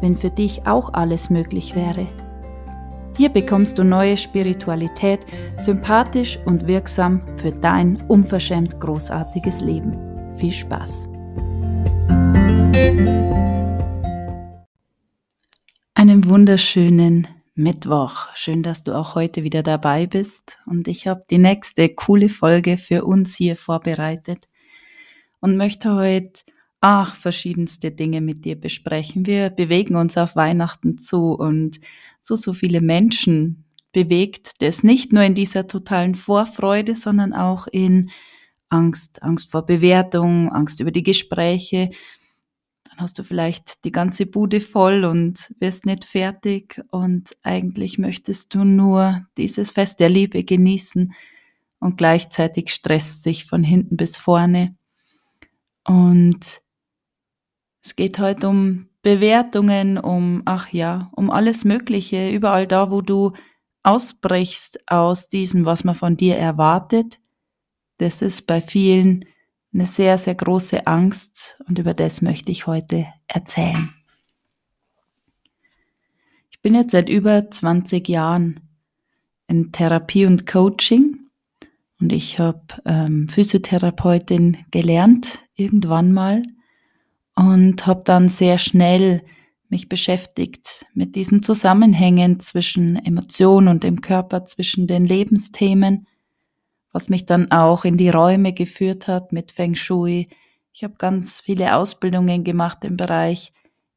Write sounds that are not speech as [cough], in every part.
wenn für dich auch alles möglich wäre. Hier bekommst du neue Spiritualität, sympathisch und wirksam für dein unverschämt großartiges Leben. Viel Spaß! Einen wunderschönen Mittwoch. Schön, dass du auch heute wieder dabei bist. Und ich habe die nächste coole Folge für uns hier vorbereitet und möchte heute ach, verschiedenste Dinge mit dir besprechen. Wir bewegen uns auf Weihnachten zu und so, so viele Menschen bewegt das nicht nur in dieser totalen Vorfreude, sondern auch in Angst, Angst vor Bewertung, Angst über die Gespräche. Dann hast du vielleicht die ganze Bude voll und wirst nicht fertig und eigentlich möchtest du nur dieses Fest der Liebe genießen und gleichzeitig stresst sich von hinten bis vorne. Und es geht heute um Bewertungen, um, ach ja, um alles Mögliche, überall da, wo du ausbrichst aus diesem, was man von dir erwartet. Das ist bei vielen eine sehr, sehr große Angst und über das möchte ich heute erzählen. Ich bin jetzt seit über 20 Jahren in Therapie und Coaching und ich habe ähm, Physiotherapeutin gelernt irgendwann mal und habe dann sehr schnell mich beschäftigt mit diesen Zusammenhängen zwischen Emotion und dem Körper, zwischen den Lebensthemen, was mich dann auch in die Räume geführt hat mit Feng Shui. Ich habe ganz viele Ausbildungen gemacht im Bereich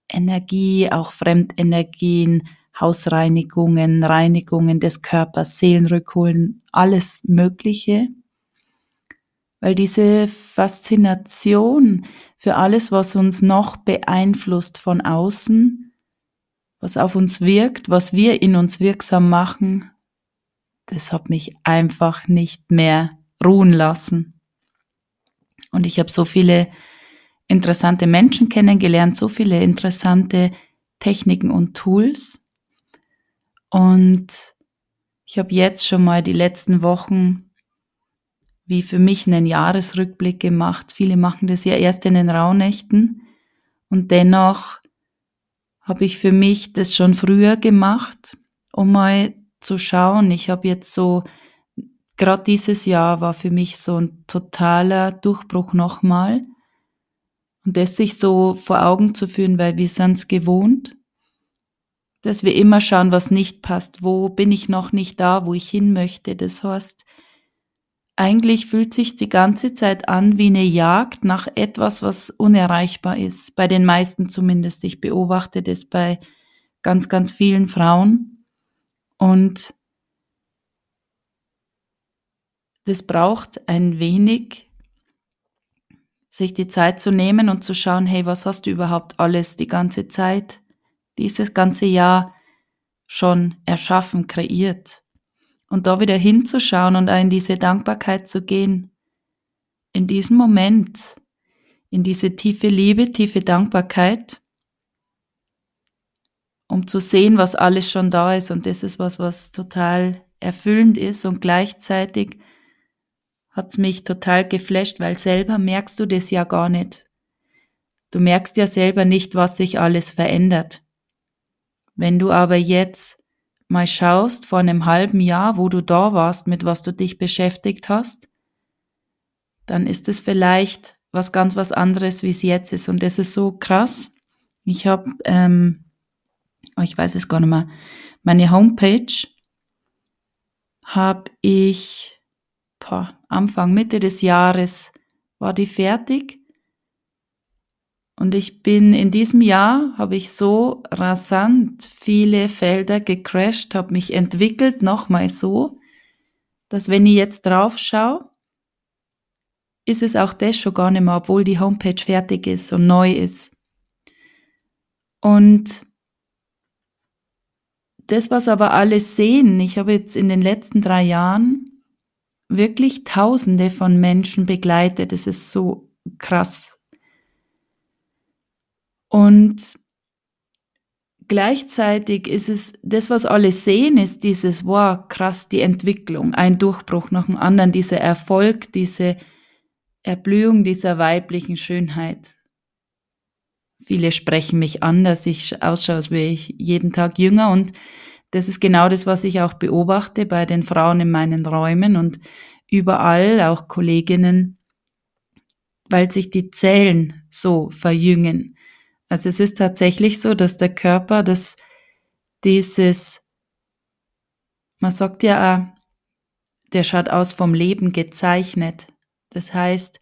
Energie, auch Fremdenergien, Hausreinigungen, Reinigungen des Körpers, Seelenrückholen, alles Mögliche. Weil diese Faszination für alles, was uns noch beeinflusst von außen, was auf uns wirkt, was wir in uns wirksam machen, das hat mich einfach nicht mehr ruhen lassen. Und ich habe so viele interessante Menschen kennengelernt, so viele interessante Techniken und Tools. Und ich habe jetzt schon mal die letzten Wochen wie für mich einen Jahresrückblick gemacht. Viele machen das ja erst in den Rauhnächten und dennoch habe ich für mich das schon früher gemacht, um mal zu schauen. Ich habe jetzt so, gerade dieses Jahr war für mich so ein totaler Durchbruch nochmal. Und das sich so vor Augen zu führen, weil wir sind es gewohnt, dass wir immer schauen, was nicht passt. Wo bin ich noch nicht da, wo ich hin möchte? Das heißt, eigentlich fühlt sich die ganze Zeit an wie eine Jagd nach etwas, was unerreichbar ist. Bei den meisten zumindest. Ich beobachte das bei ganz, ganz vielen Frauen. Und das braucht ein wenig, sich die Zeit zu nehmen und zu schauen, hey, was hast du überhaupt alles die ganze Zeit, dieses ganze Jahr schon erschaffen, kreiert? Und da wieder hinzuschauen und in diese Dankbarkeit zu gehen. In diesem Moment, in diese tiefe Liebe, tiefe Dankbarkeit, um zu sehen, was alles schon da ist. Und das ist was, was total erfüllend ist und gleichzeitig hat's mich total geflasht, weil selber merkst du das ja gar nicht. Du merkst ja selber nicht, was sich alles verändert. Wenn du aber jetzt mal schaust vor einem halben Jahr, wo du da warst, mit was du dich beschäftigt hast, dann ist es vielleicht was ganz was anderes, wie es jetzt ist. Und das ist so krass. Ich habe, ähm, oh, ich weiß es gar nicht mehr, meine Homepage habe ich boah, Anfang, Mitte des Jahres war die fertig und ich bin in diesem Jahr, habe ich so rasant viele Felder gecrashed, habe mich entwickelt, nochmal so, dass wenn ich jetzt drauf schaue, ist es auch das schon gar nicht mehr, obwohl die Homepage fertig ist und neu ist. Und das, was aber alle sehen, ich habe jetzt in den letzten drei Jahren wirklich Tausende von Menschen begleitet. Das ist so krass. Und gleichzeitig ist es, das, was alle sehen, ist dieses, wow, krass, die Entwicklung, ein Durchbruch nach dem anderen, dieser Erfolg, diese Erblühung dieser weiblichen Schönheit. Viele sprechen mich an, dass ich ausschaue, als wäre ich jeden Tag jünger und das ist genau das, was ich auch beobachte bei den Frauen in meinen Räumen und überall, auch Kolleginnen, weil sich die Zellen so verjüngen. Also es ist tatsächlich so, dass der Körper das, dieses, man sagt ja, der schaut aus vom Leben gezeichnet. Das heißt,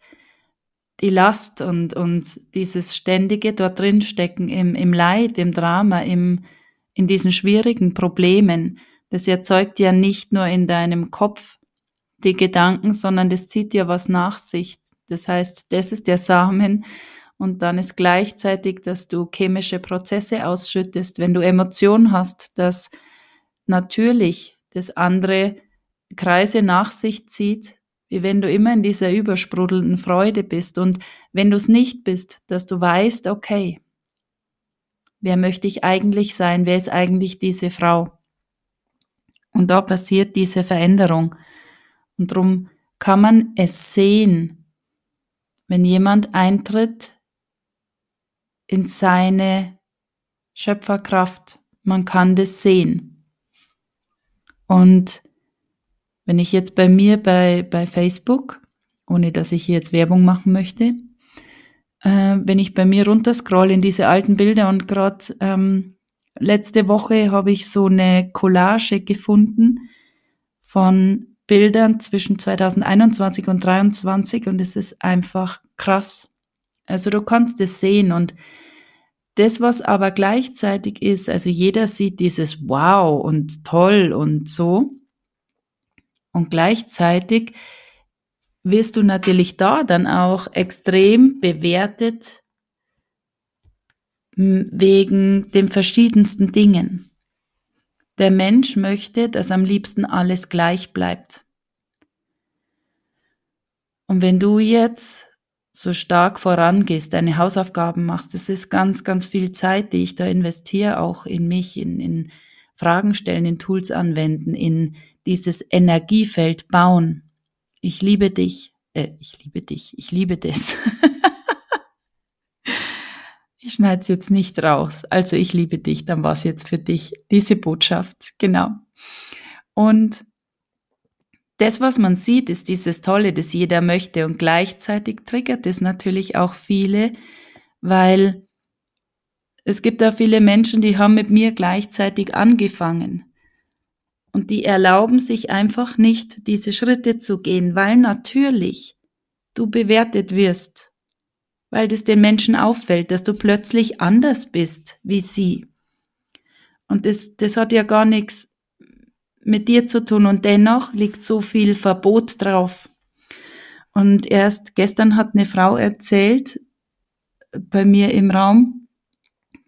die Last und, und dieses ständige dort drin stecken im, im Leid, im Drama, im, in diesen schwierigen Problemen, das erzeugt ja nicht nur in deinem Kopf die Gedanken, sondern das zieht ja was nach sich. Das heißt, das ist der Samen und dann ist gleichzeitig, dass du chemische Prozesse ausschüttest, wenn du Emotionen hast, dass natürlich das andere Kreise nach sich zieht, wie wenn du immer in dieser übersprudelnden Freude bist und wenn du es nicht bist, dass du weißt, okay, wer möchte ich eigentlich sein, wer ist eigentlich diese Frau? Und da passiert diese Veränderung. Und darum kann man es sehen, wenn jemand eintritt in seine Schöpferkraft. Man kann das sehen. Und wenn ich jetzt bei mir bei, bei Facebook, ohne dass ich hier jetzt Werbung machen möchte, äh, wenn ich bei mir runterscroll in diese alten Bilder und gerade ähm, letzte Woche habe ich so eine Collage gefunden von Bildern zwischen 2021 und 2023 und es ist einfach krass. Also du kannst es sehen und das, was aber gleichzeitig ist, also jeder sieht dieses Wow und toll und so, und gleichzeitig wirst du natürlich da dann auch extrem bewertet wegen den verschiedensten Dingen. Der Mensch möchte, dass am liebsten alles gleich bleibt. Und wenn du jetzt so stark vorangehst, deine Hausaufgaben machst, das ist ganz, ganz viel Zeit, die ich da investiere, auch in mich, in, in Fragen stellen, in Tools anwenden, in dieses Energiefeld bauen. Ich liebe dich. Äh, ich liebe dich. Ich liebe das. [laughs] ich schneide es jetzt nicht raus. Also ich liebe dich. Dann war es jetzt für dich diese Botschaft. Genau. Und das, was man sieht, ist dieses Tolle, das jeder möchte. Und gleichzeitig triggert es natürlich auch viele, weil es gibt da viele Menschen, die haben mit mir gleichzeitig angefangen. Und die erlauben sich einfach nicht, diese Schritte zu gehen, weil natürlich du bewertet wirst, weil das den Menschen auffällt, dass du plötzlich anders bist wie sie. Und das, das hat ja gar nichts mit dir zu tun und dennoch liegt so viel Verbot drauf. Und erst gestern hat eine Frau erzählt, bei mir im Raum,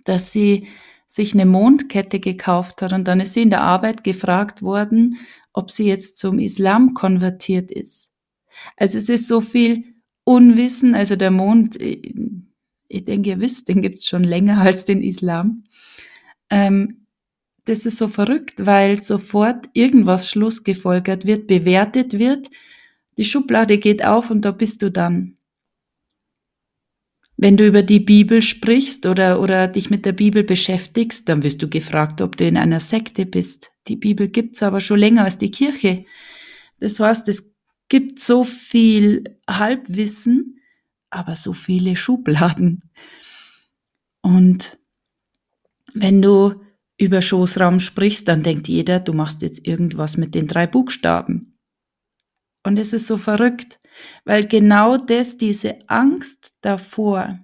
dass sie sich eine Mondkette gekauft hat und dann ist sie in der Arbeit gefragt worden, ob sie jetzt zum Islam konvertiert ist. Also es ist so viel Unwissen, also der Mond, äh, ich denke, ihr wisst, den gibt's schon länger als den Islam. Ähm, das ist so verrückt, weil sofort irgendwas schlussgefolgert wird, bewertet wird, die Schublade geht auf und da bist du dann wenn du über die Bibel sprichst oder, oder dich mit der Bibel beschäftigst, dann wirst du gefragt, ob du in einer Sekte bist. Die Bibel gibt's aber schon länger als die Kirche. Das heißt, es gibt so viel Halbwissen, aber so viele Schubladen. Und wenn du über Schoßraum sprichst, dann denkt jeder, du machst jetzt irgendwas mit den drei Buchstaben. Und es ist so verrückt. Weil genau das, diese Angst davor,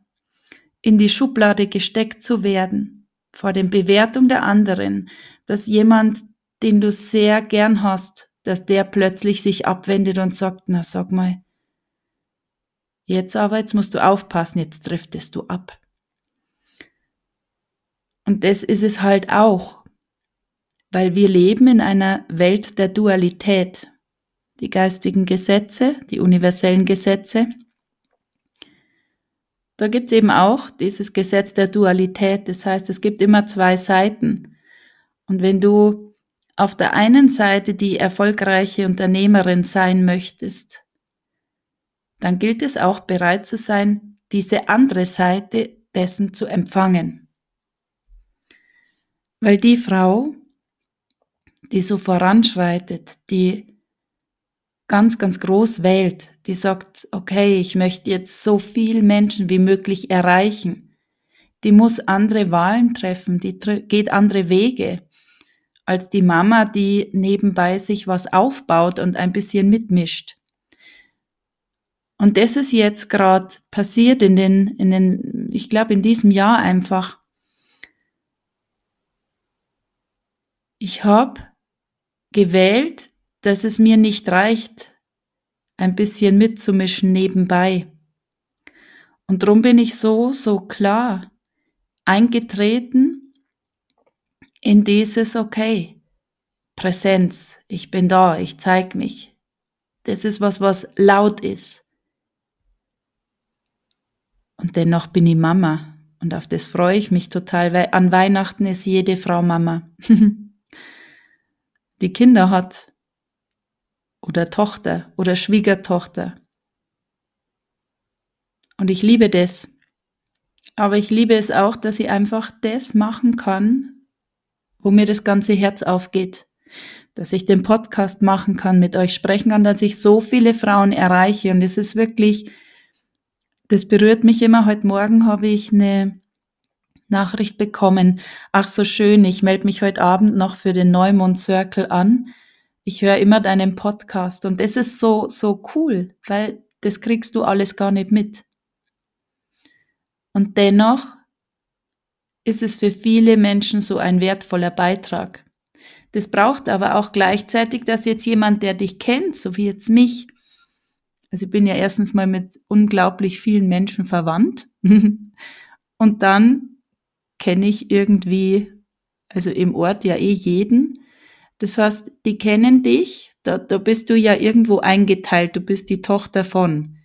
in die Schublade gesteckt zu werden, vor den Bewertung der anderen, dass jemand, den du sehr gern hast, dass der plötzlich sich abwendet und sagt, na sag mal, jetzt aber, jetzt musst du aufpassen, jetzt driftest du ab. Und das ist es halt auch, weil wir leben in einer Welt der Dualität. Die geistigen Gesetze, die universellen Gesetze. Da gibt es eben auch dieses Gesetz der Dualität. Das heißt, es gibt immer zwei Seiten. Und wenn du auf der einen Seite die erfolgreiche Unternehmerin sein möchtest, dann gilt es auch bereit zu sein, diese andere Seite dessen zu empfangen. Weil die Frau, die so voranschreitet, die ganz, ganz groß wählt, die sagt, okay, ich möchte jetzt so viel Menschen wie möglich erreichen, die muss andere Wahlen treffen, die geht andere Wege als die Mama, die nebenbei sich was aufbaut und ein bisschen mitmischt. Und das ist jetzt gerade passiert in den, in den, ich glaube in diesem Jahr einfach. Ich habe gewählt, dass es mir nicht reicht, ein bisschen mitzumischen nebenbei. Und drum bin ich so, so klar eingetreten in dieses, okay, Präsenz, ich bin da, ich zeig mich. Das ist was, was laut ist. Und dennoch bin ich Mama. Und auf das freue ich mich total, weil an Weihnachten ist jede Frau Mama. [laughs] Die Kinder hat. Oder Tochter oder Schwiegertochter. Und ich liebe das. Aber ich liebe es auch, dass ich einfach das machen kann, wo mir das ganze Herz aufgeht. Dass ich den Podcast machen kann, mit euch sprechen kann, dass ich so viele Frauen erreiche. Und es ist wirklich, das berührt mich immer. Heute Morgen habe ich eine Nachricht bekommen. Ach so schön, ich melde mich heute Abend noch für den Neumond Circle an. Ich höre immer deinen Podcast und das ist so, so cool, weil das kriegst du alles gar nicht mit. Und dennoch ist es für viele Menschen so ein wertvoller Beitrag. Das braucht aber auch gleichzeitig, dass jetzt jemand, der dich kennt, so wie jetzt mich, also ich bin ja erstens mal mit unglaublich vielen Menschen verwandt [laughs] und dann kenne ich irgendwie, also im Ort ja eh jeden. Das heißt, die kennen dich, da, da bist du ja irgendwo eingeteilt, du bist die Tochter von.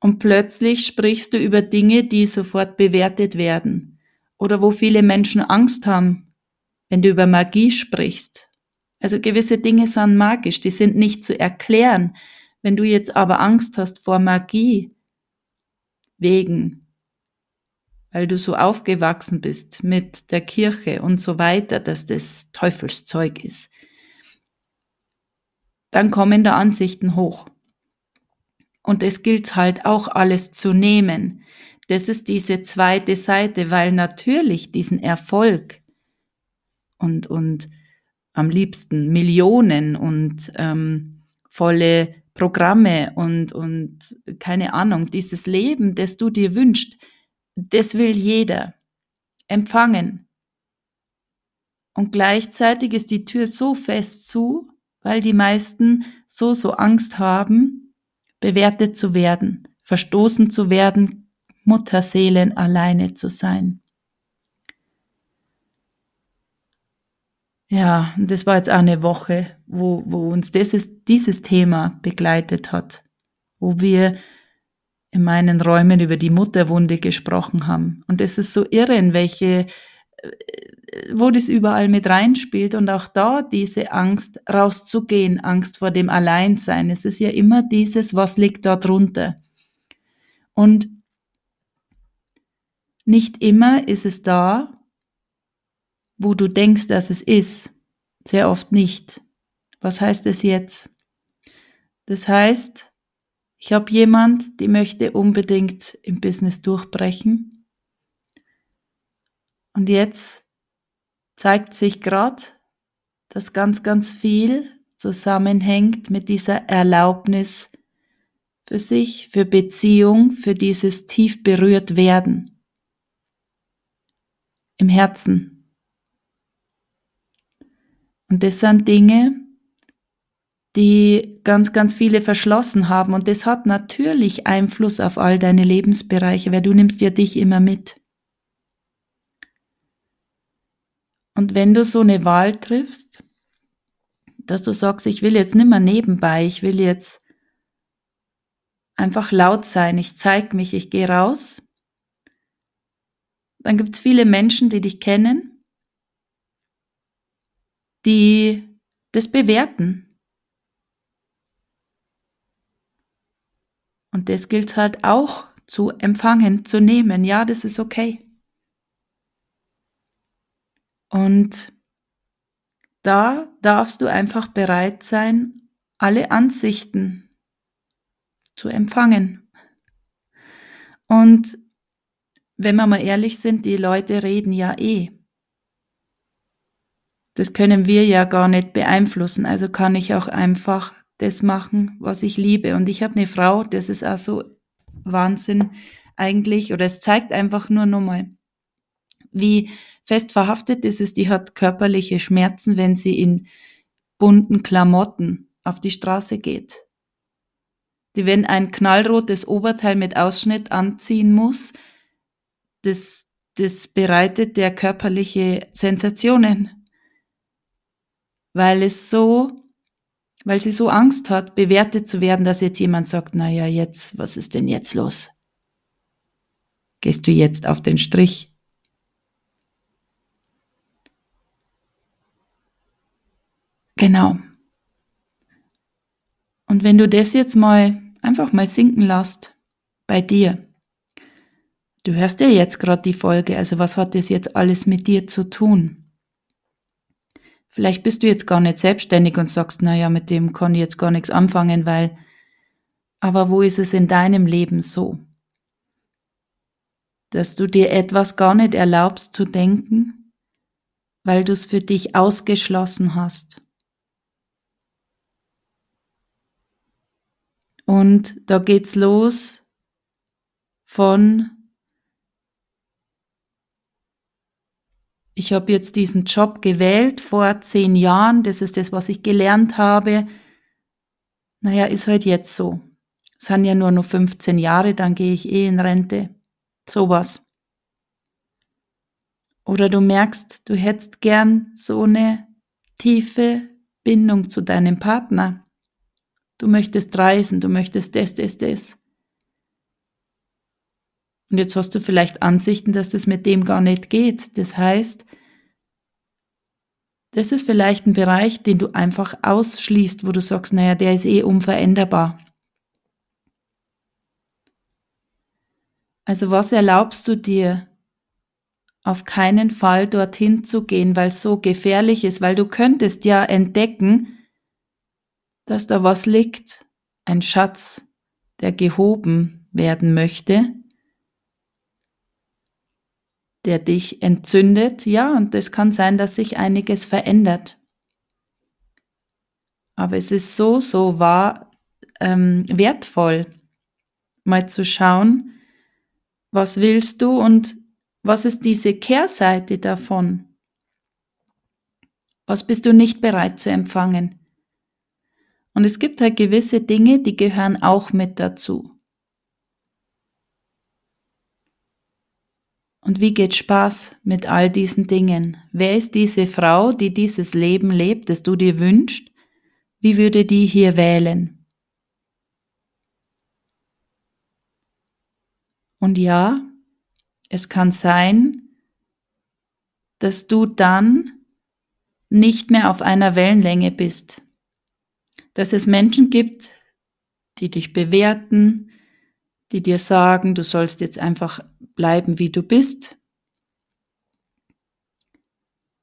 Und plötzlich sprichst du über Dinge, die sofort bewertet werden. Oder wo viele Menschen Angst haben, wenn du über Magie sprichst. Also gewisse Dinge sind magisch, die sind nicht zu erklären, wenn du jetzt aber Angst hast vor Magie, wegen, weil du so aufgewachsen bist mit der Kirche und so weiter, dass das Teufelszeug ist, dann kommen da Ansichten hoch. Und es gilt halt auch alles zu nehmen. Das ist diese zweite Seite, weil natürlich diesen Erfolg und, und am liebsten Millionen und ähm, volle Programme und, und keine Ahnung, dieses Leben, das du dir wünschst, das will jeder empfangen. Und gleichzeitig ist die Tür so fest zu, weil die meisten so, so Angst haben, bewertet zu werden, verstoßen zu werden, Mutterseelen alleine zu sein. Ja, und das war jetzt auch eine Woche, wo, wo uns dieses, dieses Thema begleitet hat, wo wir in meinen Räumen über die Mutterwunde gesprochen haben. Und es ist so irre, in welche, äh, wo das überall mit reinspielt und auch da diese Angst rauszugehen, Angst vor dem Alleinsein. Es ist ja immer dieses, was liegt da drunter. Und nicht immer ist es da, wo du denkst, dass es ist. Sehr oft nicht. Was heißt es jetzt? Das heißt, ich habe jemand, die möchte unbedingt im Business durchbrechen. Und jetzt zeigt sich gerade, dass ganz, ganz viel zusammenhängt mit dieser Erlaubnis für sich, für Beziehung, für dieses tief berührt werden. Im Herzen, und das sind Dinge, die ganz, ganz viele verschlossen haben. Und das hat natürlich Einfluss auf all deine Lebensbereiche, weil du nimmst ja dich immer mit. Und wenn du so eine Wahl triffst, dass du sagst, ich will jetzt nicht mehr nebenbei, ich will jetzt einfach laut sein, ich zeig mich, ich gehe raus, dann gibt es viele Menschen, die dich kennen, die das bewerten. Und das gilt halt auch zu empfangen, zu nehmen. Ja, das ist okay. Und da darfst du einfach bereit sein, alle Ansichten zu empfangen. Und wenn wir mal ehrlich sind, die Leute reden ja eh. Das können wir ja gar nicht beeinflussen, also kann ich auch einfach das machen, was ich liebe. Und ich habe eine Frau, das ist auch so Wahnsinn eigentlich, oder es zeigt einfach nur nochmal, wie fest verhaftet ist es, die hat körperliche Schmerzen, wenn sie in bunten Klamotten auf die Straße geht. Die, wenn ein knallrotes Oberteil mit Ausschnitt anziehen muss, das, das bereitet der körperliche Sensationen. Weil es so, weil sie so Angst hat, bewertet zu werden, dass jetzt jemand sagt, na ja, jetzt, was ist denn jetzt los? Gehst du jetzt auf den Strich? Genau. Und wenn du das jetzt mal einfach mal sinken lässt bei dir, du hörst ja jetzt gerade die Folge, also was hat das jetzt alles mit dir zu tun? Vielleicht bist du jetzt gar nicht selbstständig und sagst, naja, mit dem kann ich jetzt gar nichts anfangen, weil, aber wo ist es in deinem Leben so? Dass du dir etwas gar nicht erlaubst zu denken, weil du es für dich ausgeschlossen hast. Und da geht's los von ich habe jetzt diesen Job gewählt vor zehn Jahren, das ist das, was ich gelernt habe. Naja, ist halt jetzt so. Es sind ja nur noch 15 Jahre, dann gehe ich eh in Rente. Sowas. Oder du merkst, du hättest gern so eine tiefe Bindung zu deinem Partner. Du möchtest reisen, du möchtest das, das, das. Und jetzt hast du vielleicht Ansichten, dass das mit dem gar nicht geht. Das heißt, das ist vielleicht ein Bereich, den du einfach ausschließt, wo du sagst, naja, der ist eh unveränderbar. Also was erlaubst du dir? Auf keinen Fall dorthin zu gehen, weil es so gefährlich ist, weil du könntest ja entdecken, dass da was liegt, ein Schatz, der gehoben werden möchte, der dich entzündet, ja, und es kann sein, dass sich einiges verändert. Aber es ist so, so wahr ähm, wertvoll, mal zu schauen, was willst du und was ist diese Kehrseite davon? Was bist du nicht bereit zu empfangen? Und es gibt halt gewisse Dinge, die gehören auch mit dazu. Und wie geht Spaß mit all diesen Dingen? Wer ist diese Frau, die dieses Leben lebt, das du dir wünschst? Wie würde die hier wählen? Und ja, es kann sein, dass du dann nicht mehr auf einer Wellenlänge bist dass es Menschen gibt, die dich bewerten, die dir sagen, du sollst jetzt einfach bleiben, wie du bist.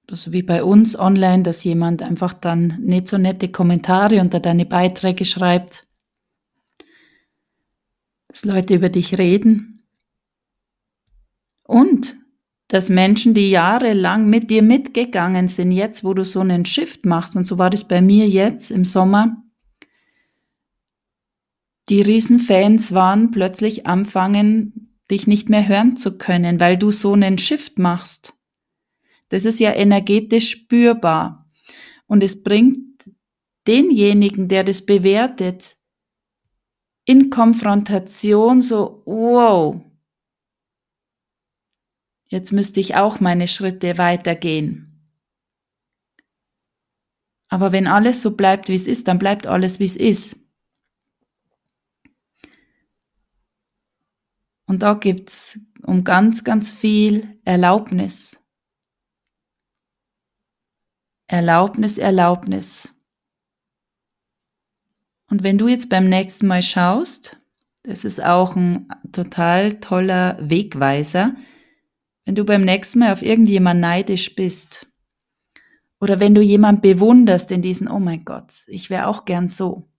Also wie bei uns online, dass jemand einfach dann nicht so nette Kommentare unter deine Beiträge schreibt, dass Leute über dich reden und dass Menschen, die jahrelang mit dir mitgegangen sind, jetzt, wo du so einen Shift machst, und so war das bei mir jetzt im Sommer, die Riesenfans waren, plötzlich anfangen, dich nicht mehr hören zu können, weil du so einen Shift machst. Das ist ja energetisch spürbar. Und es bringt denjenigen, der das bewertet, in Konfrontation so, wow, Jetzt müsste ich auch meine Schritte weitergehen. Aber wenn alles so bleibt, wie es ist, dann bleibt alles, wie es ist. Und da geht's um ganz, ganz viel Erlaubnis. Erlaubnis, Erlaubnis. Und wenn du jetzt beim nächsten Mal schaust, das ist auch ein total toller Wegweiser, wenn du beim nächsten Mal auf irgendjemand neidisch bist oder wenn du jemand bewunderst in diesen, oh mein Gott, ich wäre auch gern so,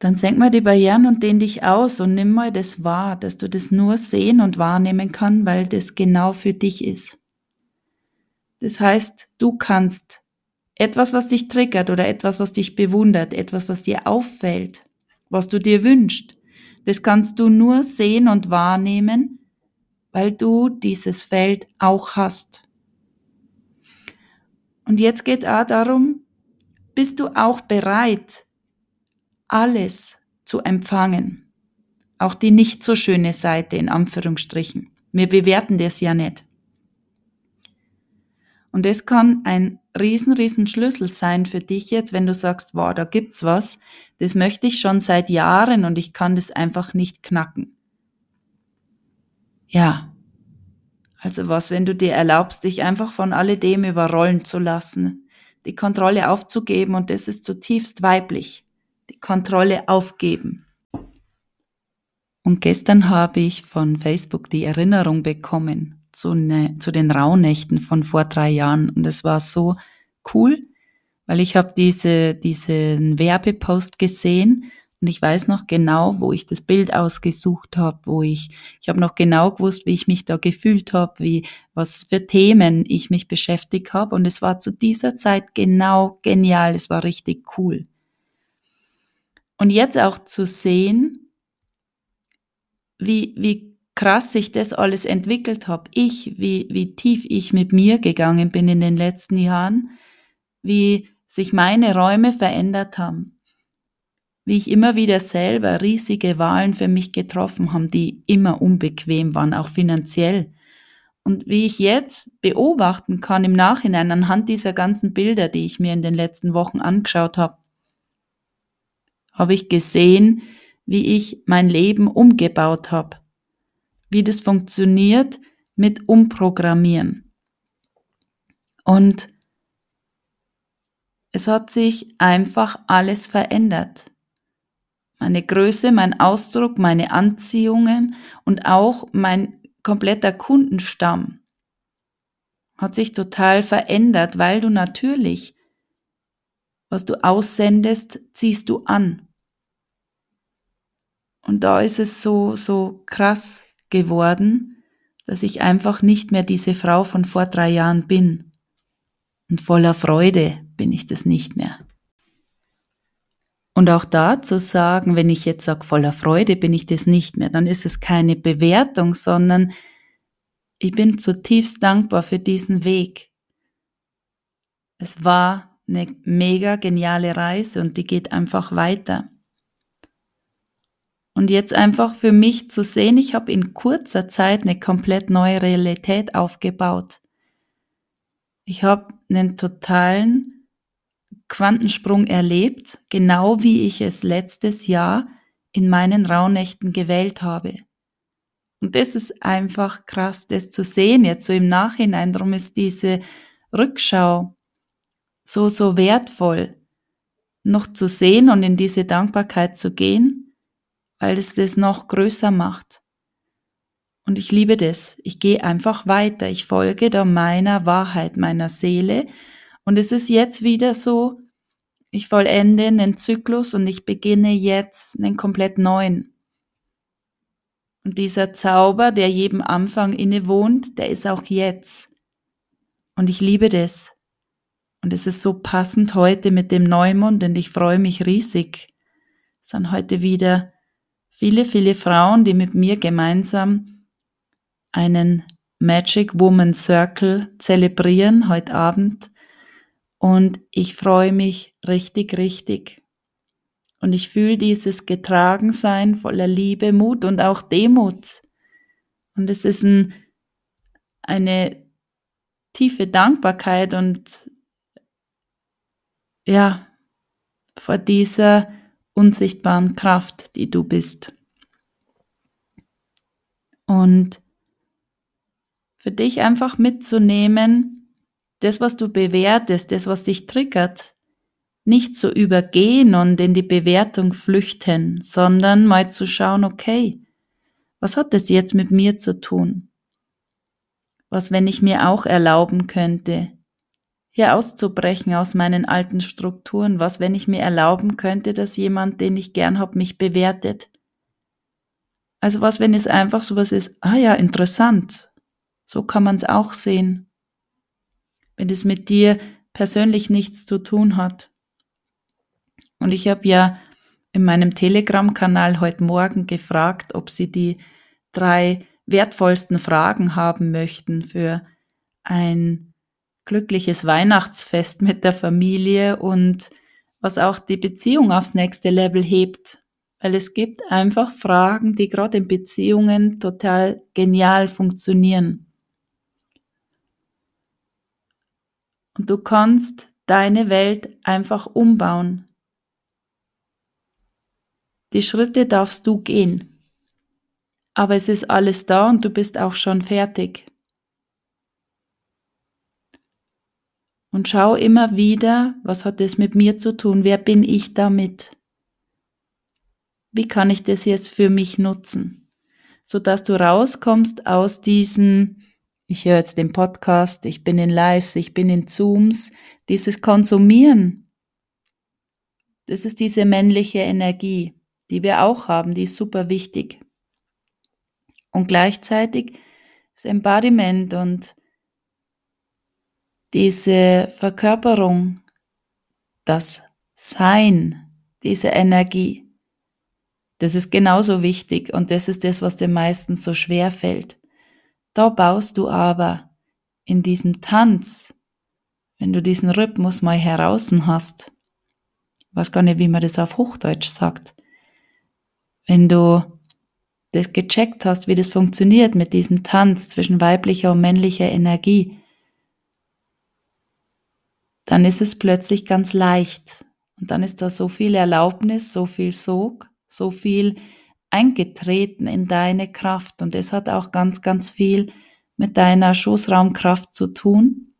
dann senk mal die Barrieren und dehn dich aus und nimm mal das wahr, dass du das nur sehen und wahrnehmen kann, weil das genau für dich ist. Das heißt, du kannst etwas, was dich triggert oder etwas, was dich bewundert, etwas, was dir auffällt, was du dir wünschst, das kannst du nur sehen und wahrnehmen, weil du dieses Feld auch hast. Und jetzt geht auch darum, bist du auch bereit, alles zu empfangen? Auch die nicht so schöne Seite in Anführungsstrichen. Wir bewerten das ja nicht. Und das kann ein riesen, riesen Schlüssel sein für dich jetzt, wenn du sagst, wow, da gibt's was. Das möchte ich schon seit Jahren und ich kann das einfach nicht knacken. Ja. Also was, wenn du dir erlaubst, dich einfach von alledem überrollen zu lassen, die Kontrolle aufzugeben und das ist zutiefst weiblich. Die Kontrolle aufgeben. Und gestern habe ich von Facebook die Erinnerung bekommen, zu, ne, zu den Rauhnächten von vor drei Jahren. Und es war so cool, weil ich habe diese, diesen Werbepost gesehen und ich weiß noch genau, wo ich das Bild ausgesucht habe, wo ich, ich habe noch genau gewusst, wie ich mich da gefühlt habe, wie, was für Themen ich mich beschäftigt habe. Und es war zu dieser Zeit genau genial, es war richtig cool. Und jetzt auch zu sehen, wie, wie krass sich das alles entwickelt habe. Ich, wie, wie tief ich mit mir gegangen bin in den letzten Jahren, wie sich meine Räume verändert haben, wie ich immer wieder selber riesige Wahlen für mich getroffen haben, die immer unbequem waren, auch finanziell. Und wie ich jetzt beobachten kann im Nachhinein anhand dieser ganzen Bilder, die ich mir in den letzten Wochen angeschaut habe, habe ich gesehen, wie ich mein Leben umgebaut habe wie das funktioniert mit Umprogrammieren. Und es hat sich einfach alles verändert. Meine Größe, mein Ausdruck, meine Anziehungen und auch mein kompletter Kundenstamm hat sich total verändert, weil du natürlich, was du aussendest, ziehst du an. Und da ist es so, so krass, geworden, dass ich einfach nicht mehr diese Frau von vor drei Jahren bin. Und voller Freude bin ich das nicht mehr. Und auch da zu sagen, wenn ich jetzt sage, voller Freude bin ich das nicht mehr, dann ist es keine Bewertung, sondern ich bin zutiefst dankbar für diesen Weg. Es war eine mega geniale Reise und die geht einfach weiter. Und jetzt einfach für mich zu sehen, ich habe in kurzer Zeit eine komplett neue Realität aufgebaut. Ich habe einen totalen Quantensprung erlebt, genau wie ich es letztes Jahr in meinen Rauhnächten gewählt habe. Und das ist einfach krass, das zu sehen, jetzt so im Nachhinein. Darum ist diese Rückschau so, so wertvoll, noch zu sehen und in diese Dankbarkeit zu gehen weil es das noch größer macht. Und ich liebe das. Ich gehe einfach weiter. Ich folge da meiner Wahrheit, meiner Seele. Und es ist jetzt wieder so, ich vollende einen Zyklus und ich beginne jetzt einen komplett neuen. Und dieser Zauber, der jedem Anfang innewohnt, der ist auch jetzt. Und ich liebe das. Und es ist so passend heute mit dem Neumond und ich freue mich riesig. Es sind heute wieder viele, viele Frauen, die mit mir gemeinsam einen Magic Woman Circle zelebrieren heute Abend. Und ich freue mich richtig, richtig. Und ich fühle dieses Getragensein voller Liebe, Mut und auch Demut. Und es ist ein, eine tiefe Dankbarkeit und ja, vor dieser unsichtbaren Kraft, die du bist. Und für dich einfach mitzunehmen, das, was du bewertest, das, was dich triggert, nicht zu übergehen und in die Bewertung flüchten, sondern mal zu schauen, okay, was hat das jetzt mit mir zu tun? Was, wenn ich mir auch erlauben könnte, hier auszubrechen aus meinen alten Strukturen? Was, wenn ich mir erlauben könnte, dass jemand, den ich gern hab, mich bewertet? Also was, wenn es einfach sowas ist, ah ja, interessant. So kann man es auch sehen. Wenn es mit dir persönlich nichts zu tun hat. Und ich habe ja in meinem Telegram-Kanal heute Morgen gefragt, ob Sie die drei wertvollsten Fragen haben möchten für ein glückliches Weihnachtsfest mit der Familie und was auch die Beziehung aufs nächste Level hebt. Weil es gibt einfach Fragen, die gerade in Beziehungen total genial funktionieren. Und du kannst deine Welt einfach umbauen. Die Schritte darfst du gehen. Aber es ist alles da und du bist auch schon fertig. Und schau immer wieder, was hat es mit mir zu tun? Wer bin ich damit? Wie kann ich das jetzt für mich nutzen? Sodass du rauskommst aus diesen, ich höre jetzt den Podcast, ich bin in Lives, ich bin in Zooms, dieses Konsumieren. Das ist diese männliche Energie die wir auch haben, die ist super wichtig. Und gleichzeitig das Embodiment und diese Verkörperung, das Sein, diese Energie, das ist genauso wichtig und das ist das, was den meisten so schwer fällt. Da baust du aber in diesem Tanz, wenn du diesen Rhythmus mal heraus hast, ich weiß gar nicht, wie man das auf Hochdeutsch sagt, wenn du das gecheckt hast, wie das funktioniert mit diesem Tanz zwischen weiblicher und männlicher Energie, dann ist es plötzlich ganz leicht. Und dann ist da so viel Erlaubnis, so viel Sog, so viel eingetreten in deine Kraft. Und es hat auch ganz, ganz viel mit deiner Schoßraumkraft zu tun.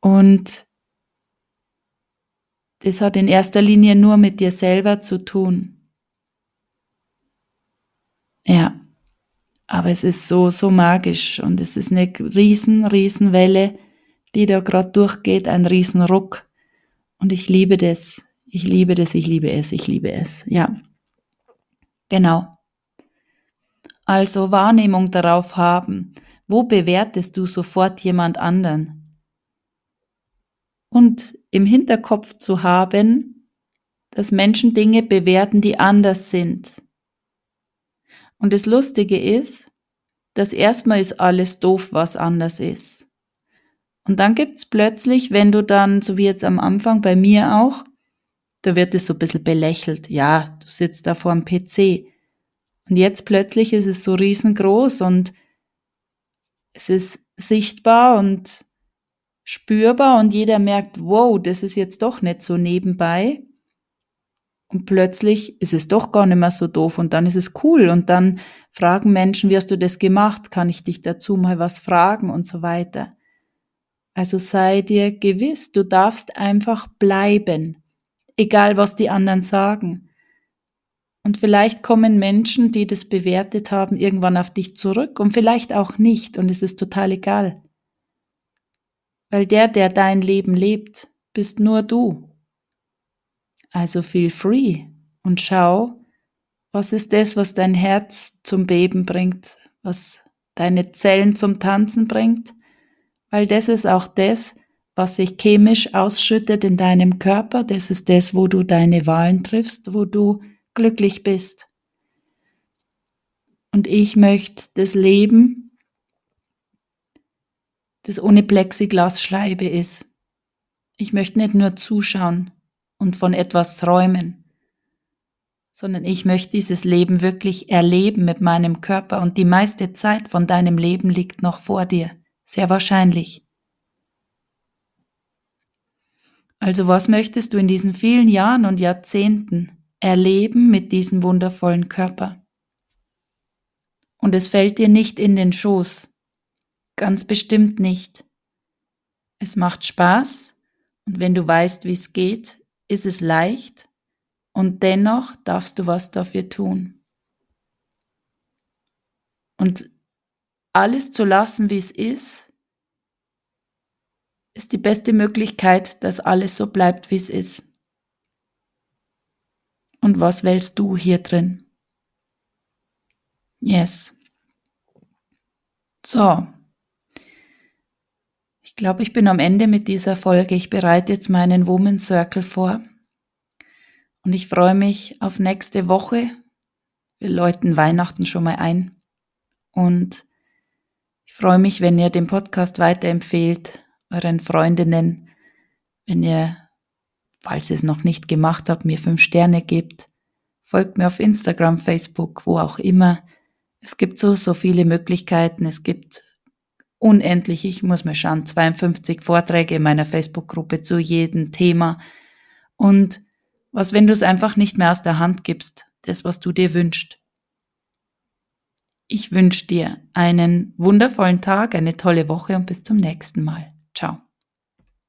Und das hat in erster Linie nur mit dir selber zu tun. Ja, aber es ist so, so magisch und es ist eine riesen, riesen Welle, die da gerade durchgeht, ein riesen Ruck. Und ich liebe das. Ich liebe das, ich liebe es, ich liebe es. Ja. Genau. Also Wahrnehmung darauf haben. Wo bewertest du sofort jemand anderen? Und im Hinterkopf zu haben, dass Menschen Dinge bewerten, die anders sind. Und das Lustige ist, dass erstmal ist alles doof, was anders ist. Und dann gibt's plötzlich, wenn du dann, so wie jetzt am Anfang bei mir auch, da wird es so ein bisschen belächelt. Ja, du sitzt da vor dem PC. Und jetzt plötzlich ist es so riesengroß und es ist sichtbar und spürbar und jeder merkt, wow, das ist jetzt doch nicht so nebenbei. Und plötzlich ist es doch gar nicht mehr so doof und dann ist es cool und dann fragen Menschen, wie hast du das gemacht? Kann ich dich dazu mal was fragen und so weiter. Also sei dir gewiss, du darfst einfach bleiben, egal was die anderen sagen. Und vielleicht kommen Menschen, die das bewertet haben, irgendwann auf dich zurück und vielleicht auch nicht und es ist total egal. Weil der, der dein Leben lebt, bist nur du also feel free und schau, was ist das, was dein Herz zum Beben bringt, was deine Zellen zum Tanzen bringt, weil das ist auch das, was sich chemisch ausschüttet in deinem Körper, das ist das, wo du deine Wahlen triffst, wo du glücklich bist. Und ich möchte das Leben, das ohne Plexiglasscheibe ist. Ich möchte nicht nur zuschauen, und von etwas träumen, sondern ich möchte dieses Leben wirklich erleben mit meinem Körper und die meiste Zeit von deinem Leben liegt noch vor dir, sehr wahrscheinlich. Also was möchtest du in diesen vielen Jahren und Jahrzehnten erleben mit diesem wundervollen Körper? Und es fällt dir nicht in den Schoß. Ganz bestimmt nicht. Es macht Spaß und wenn du weißt, wie es geht, ist es leicht und dennoch darfst du was dafür tun. Und alles zu lassen, wie es ist, ist die beste Möglichkeit, dass alles so bleibt, wie es ist. Und was wählst du hier drin? Yes. So. Ich glaube, ich bin am Ende mit dieser Folge. Ich bereite jetzt meinen Woman Circle vor. Und ich freue mich auf nächste Woche. Wir läuten Weihnachten schon mal ein. Und freue mich, wenn ihr den Podcast weiterempfehlt, euren Freundinnen, wenn ihr, falls ihr es noch nicht gemacht habt, mir fünf Sterne gebt. Folgt mir auf Instagram, Facebook, wo auch immer. Es gibt so, so viele Möglichkeiten. Es gibt unendlich, ich muss mal schauen, 52 Vorträge in meiner Facebook-Gruppe zu jedem Thema. Und was, wenn du es einfach nicht mehr aus der Hand gibst, das, was du dir wünschst? Ich wünsche dir einen wundervollen Tag, eine tolle Woche und bis zum nächsten Mal. Ciao.